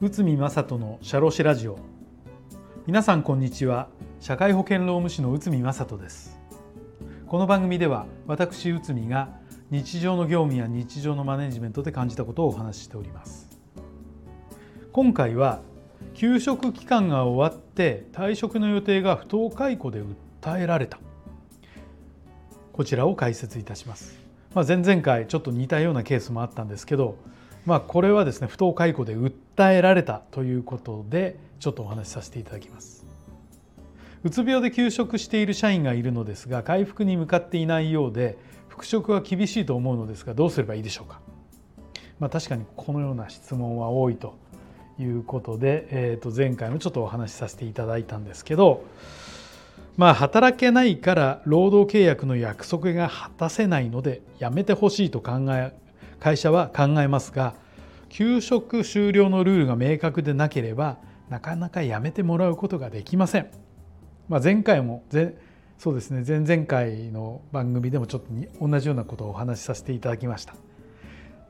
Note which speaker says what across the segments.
Speaker 1: 内海正人の社労士ラジオ。皆さんこんにちは。社会保険労務士の内海正人です。この番組では私内海が日常の業務や日常のマネジメントで感じたことをお話ししております。今回は休職期間が終わって退職の予定が不当解雇で訴えられた。こちらを解説いたします、まあ、前々回ちょっと似たようなケースもあったんですけどまあこれはですね不当解雇で訴えられたということでちょっとお話しさせていただきます。うつ病で休職している社員がいるのですが回復に向かっていないようで復職は厳しいと思うのですがどうすればいいでしょうか。まあ確かにこのような質問は多いということで、えー、と前回もちょっとお話しさせていただいたんですけどまあ働けないから労働契約の約束が果たせないのでやめてほしいと考え会社は考えますが休職終了のルールが明確でなければなかなかやめてもらうことができません。まあ、前回もそうですね前々回の番組でもちょっと同じようなことをお話しさせていただきました。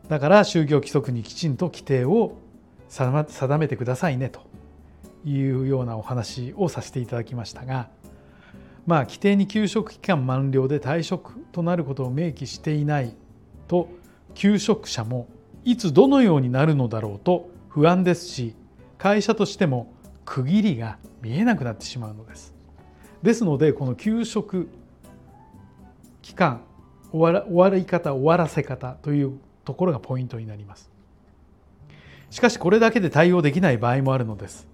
Speaker 1: だから就業規則にきちんと規定を定めてくださいねというようなお話をさせていただきましたがまあ規定に休職期間満了で退職となることを明記していないと休職者もいつどのようになるのだろうと不安ですし会社としても区切りが見えなくなってしまうのです。ですのでこの休職期間終わり方終わらせ方というところがポイントになります。しかしこれだけで対応できない場合もあるのです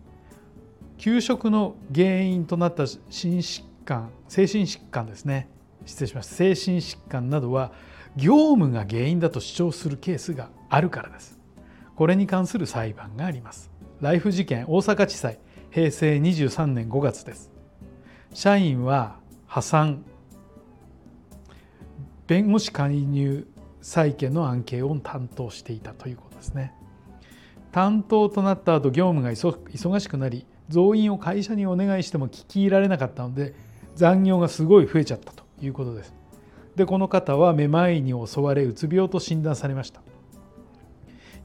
Speaker 1: 休職の原因となった心疾患精神疾患ですね。失礼しました。精神疾患などは業務が原因だと主張するケースがあるからです。これに関する裁判があります。ライフ事件大阪地裁平成23年5月です。社員は破産。弁護士介入債権の案件を担当していたということですね。担当となった後業務が忙しくなり増員を会社にお願いしても聞き入られなかったので残業がすごい増えちゃったということです。でこの方はめまいに襲われうつ病と診断されました。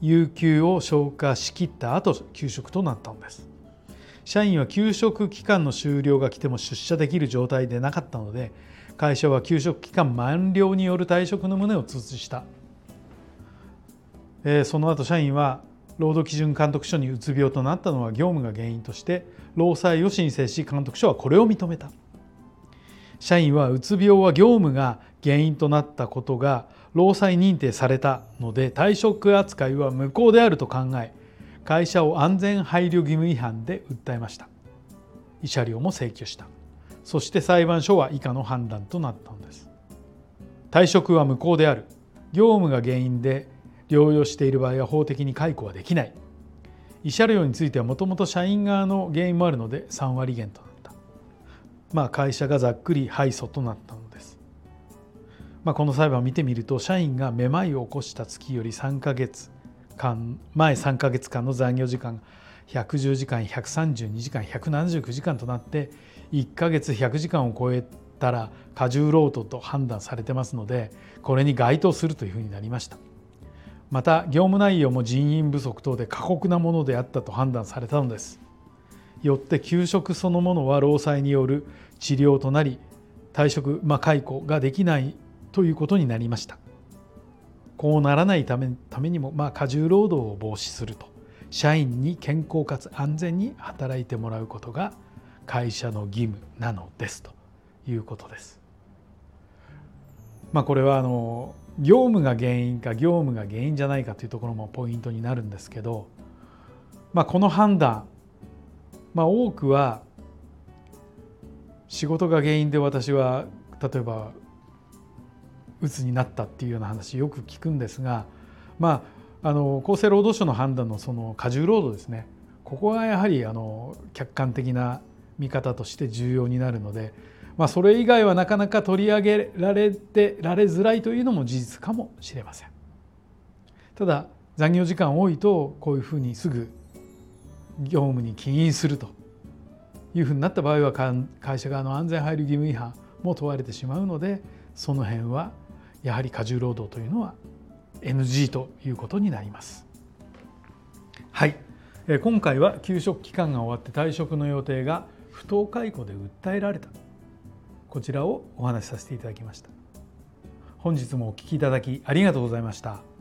Speaker 1: 有給を消化しきった後休職となったのです。社員は休職期間の終了が来ても出社できる状態でなかったので会社は休職期間満了による退職の旨を通知した。その後社員は労働基準監督署にうつ病となったのは業務が原因として労災を申請し監督署はこれを認めた社員はうつ病は業務が原因となったことが労災認定されたので退職扱いは無効であると考え会社を安全配慮義務違反で訴えました。慰謝料も請求した。そして裁判所は以下の判断となったのです。退職は無効である。業務が原因で療養している場合は法的に解雇はできない。慰謝料についてはもともと社員側の原因もあるので3割減となった。まあ会社がざっくり敗訴となったのです、まあ、この裁判を見てみると社員がめまいを起こした月より3ヶ月間前3ヶ月間の残業時間110時間132時間179時間となって1ヶ月100時間を超えたら過重労働と判断されてますのでこれに該当するというふうになりました。また業務内容も人員不足等で過酷なものであったと判断されたのですよって休職そのものは労災による治療となり退職、まあ、解雇ができないということになりました。こうならないためためにも、まあ、過重労働を防止すると。社員に健康かつ安全に働いてもらうことが会社の義務なのです。ということです。まあ、これはあの業務が原因か業務が原因じゃないかというところもポイントになるんですけど、まあ、この判断、まあ、多くは仕事が原因で私は例えばうつになったっていうような話よく聞くんですが、まあ、あの厚生労働省の判断のその過重労働ですねここはやはりあの客観的な見方として重要になるのでまあ、それ以外はなかなか取り上げられてられづらいというのも事実かもしれません。ただ残業時間多いとこういうふうにすぐ業務に起因するというふうになった場合は会社側の安全配慮義務違反も問われてしまうのでその辺はやはり過重労働というのは NG ということになります。はい。今回は休職期間が終わって退職の予定が不当解雇で訴えられた。こちらをお話しさせていただきました。本日もお聞きいただきありがとうございました。